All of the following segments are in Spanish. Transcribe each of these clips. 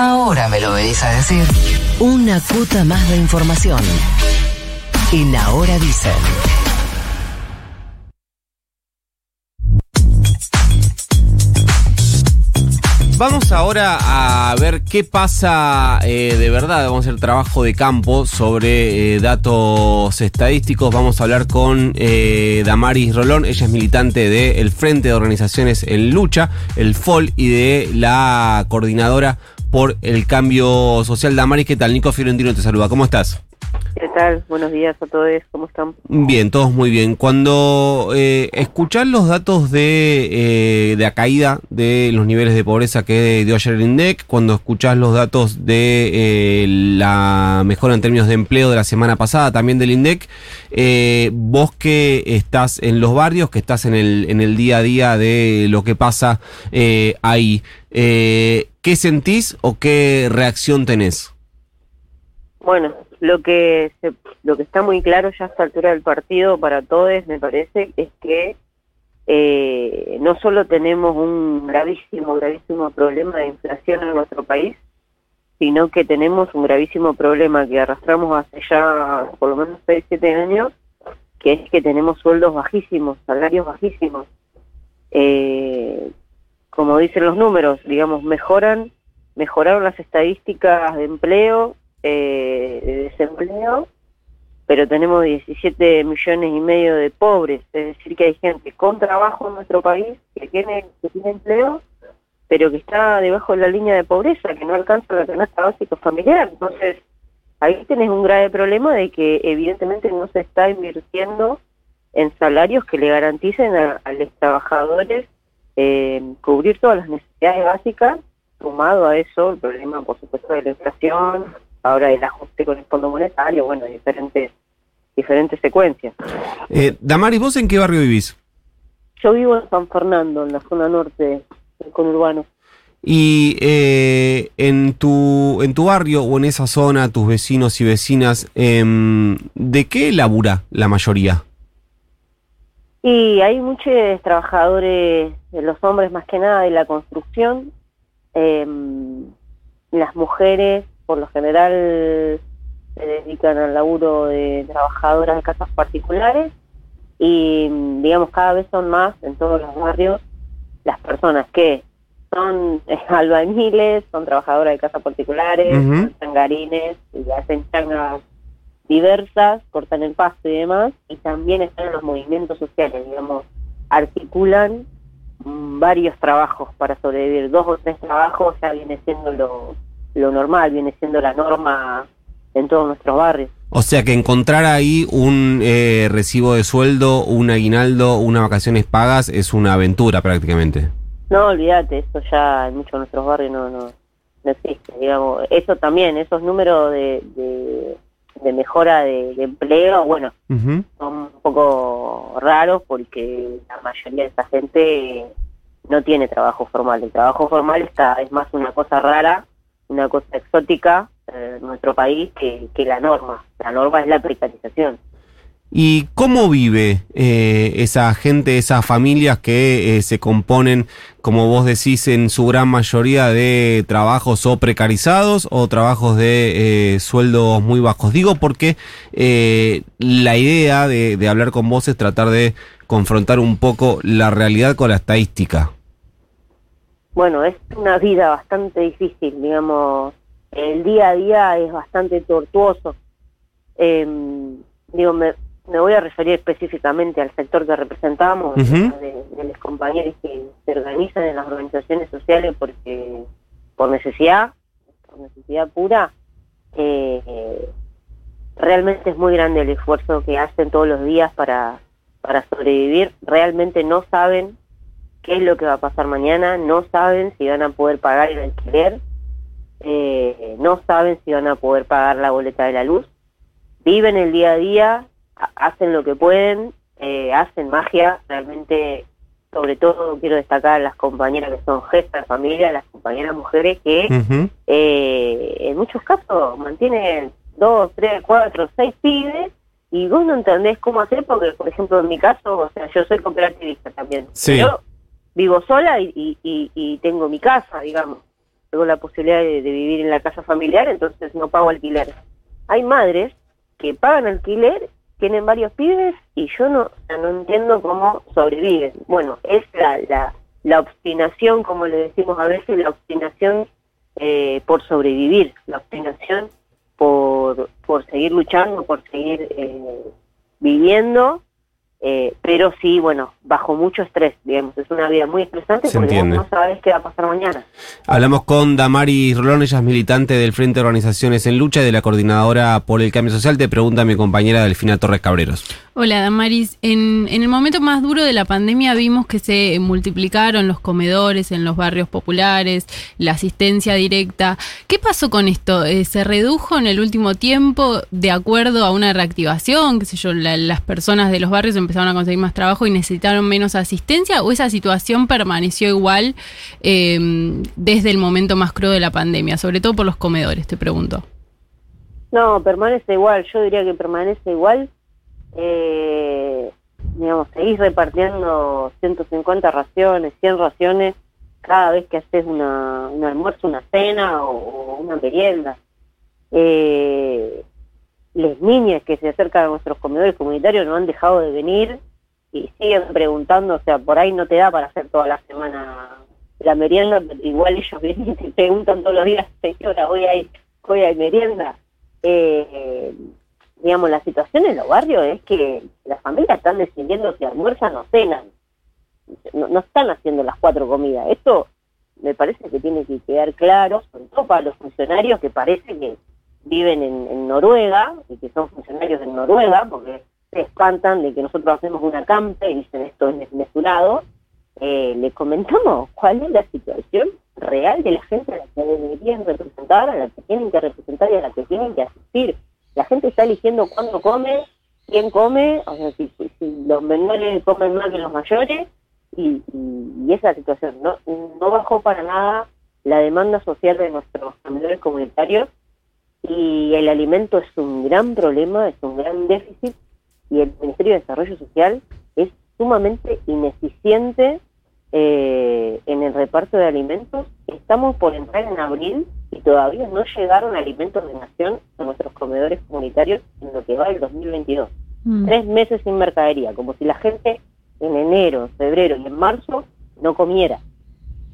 Ahora me lo venís a decir. Una cuota más de información. En Ahora Dicen. Vamos ahora a ver qué pasa eh, de verdad. Vamos a hacer trabajo de campo sobre eh, datos estadísticos. Vamos a hablar con eh, Damaris Rolón. Ella es militante del Frente de Organizaciones en Lucha, el FOL, y de la coordinadora por el cambio social. Damaris, ¿qué tal? Nico Fiorentino te saluda. ¿Cómo estás? ¿Qué tal? Buenos días a todos, ¿cómo están? Bien, todos muy bien. Cuando eh, escuchás los datos de, eh, de la caída de los niveles de pobreza que dio ayer el INDEC, cuando escuchás los datos de eh, la mejora en términos de empleo de la semana pasada, también del INDEC, eh, vos que estás en los barrios, que estás en el, en el día a día de lo que pasa eh, ahí, eh, ¿qué sentís o qué reacción tenés? Bueno, lo que se- lo que está muy claro ya a esta altura del partido para todos, me parece, es que eh, no solo tenemos un gravísimo, gravísimo problema de inflación en nuestro país, sino que tenemos un gravísimo problema que arrastramos hace ya por lo menos 6, 7 años, que es que tenemos sueldos bajísimos, salarios bajísimos. Eh, como dicen los números, digamos, mejoran, mejoraron las estadísticas de empleo, eh, de desempleo, pero tenemos 17 millones y medio de pobres, es decir, que hay gente con trabajo en nuestro país que tiene, que tiene empleo, pero que está debajo de la línea de pobreza, que no alcanza la canasta básica familiar. Entonces, ahí tenés un grave problema de que evidentemente no se está invirtiendo en salarios que le garanticen a, a los trabajadores eh, cubrir todas las necesidades básicas, sumado a eso el problema, por supuesto, de la inflación, ahora el ajuste con el Fondo Monetario, bueno, diferentes diferentes secuencias. Eh, Damaris, ¿vos en qué barrio vivís? Yo vivo en San Fernando, en la zona norte del conurbano. Y eh, en tu en tu barrio o en esa zona, tus vecinos y vecinas, em, ¿de qué labura la mayoría? Y hay muchos trabajadores, de los hombres más que nada, de la construcción. eh, las mujeres, por lo general, se dedican al laburo de trabajadoras de casas particulares. Y, digamos, cada vez son más en todos los barrios las personas que son albañiles, son trabajadoras de casas particulares, Ujú. son changarines, y hacen changas diversas, cortan el pasto y demás, y también están en los movimientos sociales, digamos, articulan varios trabajos para sobrevivir, dos o tres trabajos ya viene siendo lo, lo normal, viene siendo la norma en todos nuestros barrios. O sea que encontrar ahí un eh, recibo de sueldo, un aguinaldo, unas vacaciones pagas es una aventura prácticamente. No, olvídate, eso ya en muchos de nuestros barrios no, no, no existe, digamos. Eso también, esos números de, de, de mejora de, de empleo, bueno, son un poco raros porque la mayoría de esa gente no tiene trabajo formal. El trabajo formal está es más una cosa rara, una cosa exótica eh, en nuestro país que, que la norma. La norma es la precarización. ¿Y cómo vive eh, esa gente, esas familias que eh, se componen, como vos decís, en su gran mayoría de trabajos o precarizados o trabajos de eh, sueldos muy bajos? Digo porque eh, la idea de, de hablar con vos es tratar de confrontar un poco la realidad con la estadística. Bueno, es una vida bastante difícil, digamos. El día a día es bastante tortuoso. Em, digo, me, me voy a referir específicamente al sector que representamos, de, de los compañeros que se organizan en las organizaciones sociales porque por necesidad, por necesidad pura. Eh, realmente es muy grande el esfuerzo que hacen todos los días para, para sobrevivir. Realmente no saben qué es lo que va a pasar mañana, no saben si van a poder pagar el alquiler, eh, no saben si van a poder pagar la boleta de la luz, viven el día a día, ha- hacen lo que pueden, eh, hacen magia, realmente, sobre todo quiero destacar a las compañeras que son gestas de familia, las compañeras mujeres que eh, en muchos casos mantienen dos, tres, cuatro, seis pibes y vos no entendés cómo hacer porque, por ejemplo, en mi caso, o sea, yo soy cooperativista también. Sí. Vivo sola y, y, y- tengo mi casa, digamos. tengo la posibilidad de, de vivir en la casa familiar, entonces no pago alquiler. Hay madres que pagan alquiler, tienen varios pibes y yo no, no entiendo cómo sobreviven. Bueno, es la, la, la obstinación, como le decimos a veces, la obstinación eh, por sobrevivir, la obstinación por, por seguir luchando, por seguir eh, viviendo, eh, pero sí, bueno, bajo mucho estrés, digamos, es una vida muy estresante Se porque vos entiende. no sabes qué va a pasar mañana. Hablamos con Damaris Rolón, ella es militante del Frente de Organizaciones en Lucha y de la Coordinadora por el Cambio Social. Te pregunta mi compañera Delfina Torres Cabreros. Hola Damaris, en, en el momento más duro de la pandemia vimos que se multiplicaron los comedores en los barrios populares, la asistencia directa. ¿Qué pasó con esto? Eh, ¿Se redujo en el último tiempo de acuerdo a una reactivación? ¿Qué sé yo? la- las personas de los barrios empezaron a conseguir más trabajo y necesitaron menos asistencia o esa situación permaneció igual eh, desde el momento más crudo de la pandemia, sobre todo por los comedores, te pregunto. No, permanece igual, yo diría que permanece igual. Eh, digamos, seguís repartiendo 150 raciones, 100 raciones cada vez que haces una, un almuerzo, una cena o, una merienda. Eh, las niñas que se acercan a nuestros comedores comunitarios no han dejado de venir y siguen preguntando, o sea, por ahí no te da para hacer toda la semana la merienda, igual ellos vienen y te preguntan todos los días, señora, hoy hay, hoy hay merienda. Eh, digamos, la situación en los barrios es que las familias están decidiendo si almuerzan o cenan. No, no están haciendo las cuatro comidas. Esto me parece que tiene que quedar claro, sobre todo para los funcionarios que parece que viven en, en Noruega y que son funcionarios de Noruega, porque se espantan de que nosotros hacemos una campe y dicen esto es desmesurado. Eh, le comentamos cuál es la situación real de la gente a la que deberían representar, a la que tienen que representar y a la que tienen que asistir. La gente está eligiendo cuándo come, quién come, o sea, si, si- los menores comen más que los mayores, y esa situación no, no bajó para nada la demanda social de nuestros comedores comunitarios y el alimento es un gran problema, es un gran déficit y el Ministerio de Desarrollo Social es sumamente ineficiente eh, en el reparto de alimentos. Estamos por entrar en abril y todavía no llegaron alimentos de nación a nuestros comedores comunitarios en lo que va del 2022. Mm. Tres meses sin mercadería, como si la gente en enero, en febrero y en marzo no comiera.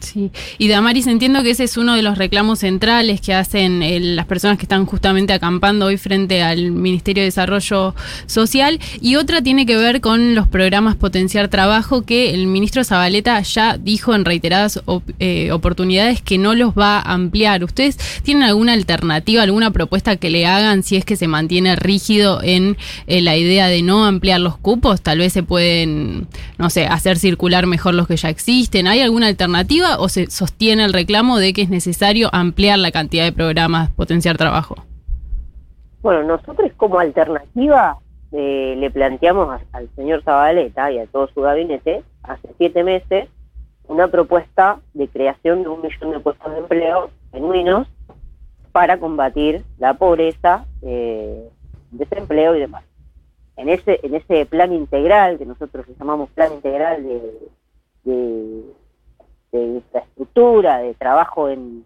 Sí, y Damaris, entiendo que ese es uno de los reclamos centrales que hacen eh, las personas que están justamente acampando hoy frente al Ministerio de Desarrollo Social. Y otra tiene que ver con los programas Potenciar Trabajo, que el ministro Zabaleta ya dijo en reiteradas eh, oportunidades que no los va a ampliar. ¿Ustedes tienen alguna alternativa, alguna propuesta que le hagan si es que se mantiene rígido en eh, la idea de no ampliar los cupos? Tal vez se pueden, no sé, hacer circular mejor los que ya existen. ¿Hay alguna alternativa o se sostiene el reclamo de que es necesario ampliar la cantidad de programas Potenciar Trabajo? Bueno, nosotros como alternativa eh, le planteamos al señor Zabaleta y a todo su gabinete hace siete meses una propuesta de creación de un millón de puestos de empleo genuinos para combatir la pobreza, eh, desempleo y demás. En ese, en ese plan integral, que nosotros llamamos plan integral de, de infraestructura, de trabajo en,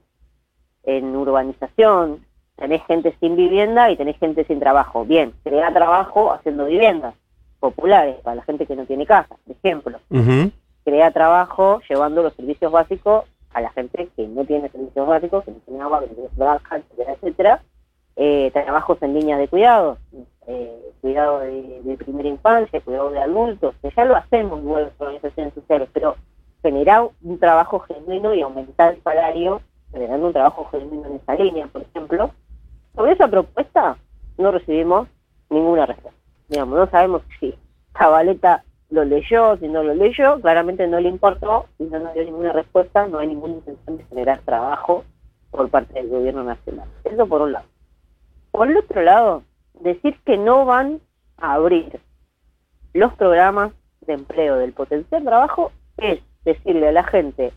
en urbanización, tenés gente sin vivienda y tenés gente sin trabajo. Bien, crea trabajo haciendo viviendas populares para la gente que no tiene casa, por ejemplo. Crea trabajo llevando los servicios básicos a la gente que no tiene servicios básicos, que no tiene agua, que no tiene trabajo, etcétera, etcétera. Eh, trabajos en líneas de cuidado, eh, cuidado de, de primera infancia, cuidado de adultos, que ya lo hacemos igual las organizaciones sociales, pero generar un trabajo genuino y aumentar el salario, generando un trabajo genuino en esa línea, por ejemplo. Sobre esa propuesta no recibimos ninguna respuesta. Digamos, no sabemos si Zabaleta lo leyó, si no lo leyó, claramente no le importó y no nos dio ninguna respuesta, no hay ninguna intención de generar trabajo por parte del gobierno nacional. Eso por un lado. Por el otro lado, decir que no van a abrir los programas de empleo del potencial trabajo es decirle a la gente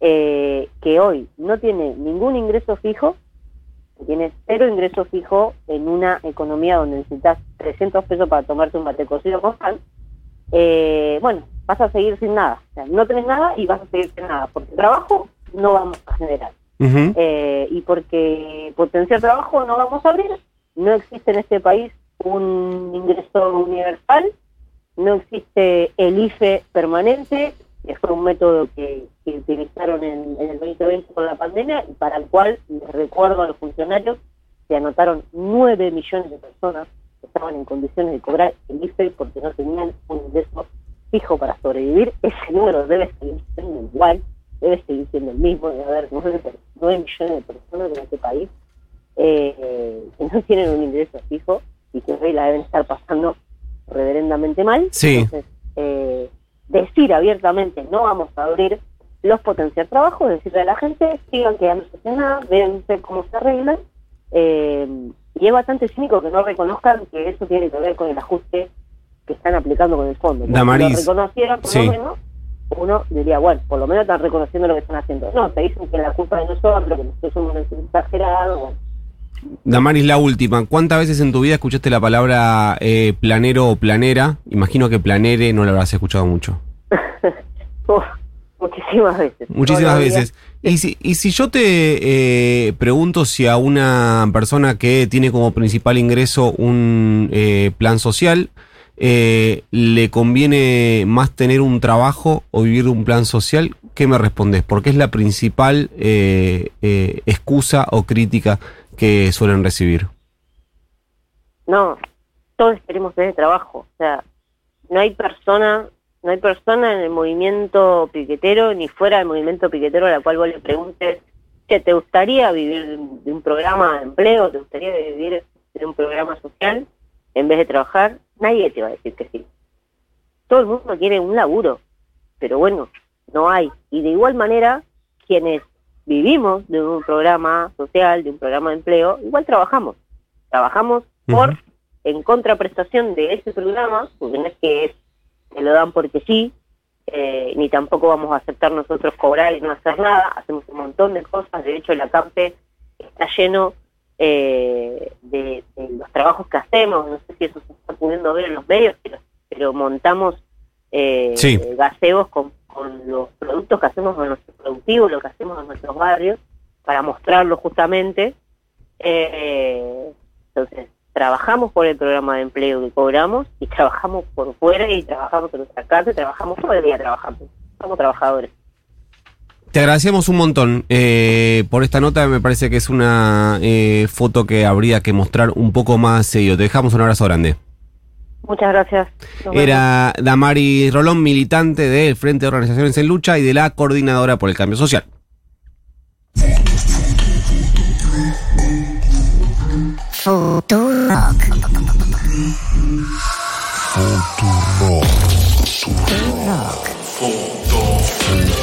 eh, que hoy no tiene ningún ingreso fijo, que tiene cero ingreso fijo en una economía donde necesitas 300 pesos para tomarte un mate cocido con pan, eh, bueno, vas a seguir sin nada. O sea, no tenés nada y vas a seguir sin nada, porque trabajo no vamos a generar. Eh, y porque potenciar trabajo no vamos a abrir. No existe en este país un ingreso universal, no existe el IFE permanente, que fue un método que, que utilizaron en, en el 2020 con la pandemia y para el cual, les recuerdo a los funcionarios, se anotaron 9 millones de personas que estaban en condiciones de cobrar el IFE porque no tenían un ingreso fijo para sobrevivir. Ese número debe seguir siendo igual, debe seguir siendo el mismo, debe haber 9, millones de personas en este país eh, que no tienen un ingreso fijo y que hoy la deben estar pasando reverendamente mal. Sí. Entonces, eh, decir abiertamente no vamos a abrir los potenciar trabajos, decirle a la gente, sigan quedándose sin nada, véanse cómo se arreglan. eh, y es bastante cínico que no reconozcan que eso tiene que ver con el ajuste que están aplicando con el fondo. Si lo reconocieran, por sí. lo menos, uno diría, bueno, por lo menos están reconociendo lo que están haciendo. No, te dicen que la culpa de nosotros, que nosotros somos exagerados. bueno. Damaris, la última. ¿Cuántas veces en tu vida escuchaste la palabra eh, planero o planera? Imagino que planere no la habrás escuchado mucho. Uf, muchísimas veces. Muchísimas veces. Y si, y si yo te eh, pregunto si a una persona que tiene como principal ingreso un eh, plan social, eh, ¿le conviene más tener un trabajo o vivir de un plan social? ¿Qué me respondes? Porque es la principal excusa o crítica que suelen recibir. No, todos queremos ese trabajo. O sea, no hay persona, no hay persona en el movimiento piquetero ni fuera del movimiento piquetero a la cual vos le preguntes, che, ¿te gustaría vivir de un programa de empleo? ¿Te gustaría vivir de un programa social en vez de trabajar? Nadie te va a decir que sí. Todo el mundo quiere un laburo, pero bueno, no hay. Y de igual manera, quienes vivimos de un programa social, de un programa de empleo, igual trabajamos. Trabajamos por Ujú. en contraprestación de ese programa, porque no es que es, te lo dan porque sí, eh, ni tampoco vamos a aceptar nosotros cobrar y no hacer nada, hacemos un montón de cosas, de hecho el ACAMPE está lleno eh, de, de los trabajos que hacemos, no sé si eso se está pudiendo ver en los medios, pero, pero montamos eh, Sí. gaseos con, con los productos que hacemos en nuestro productivo, lo que hacemos en nuestros barrios, para mostrarlo justamente. Eh, entonces, trabajamos por el programa de empleo que cobramos y trabajamos por fuera y trabajamos en nuestra casa y trabajamos todo el día trabajando. Somos trabajadores. Te agradecemos un montón eh, por esta nota. Me parece que es una eh, foto que habría que mostrar un poco más seguido. Te dejamos un abrazo grande. Muchas gracias. Nos vemos. Era Damari Rolón, militante del Frente de Organizaciones en Lucha y de la Coordinadora por el Cambio Social. Futurock. Futurock.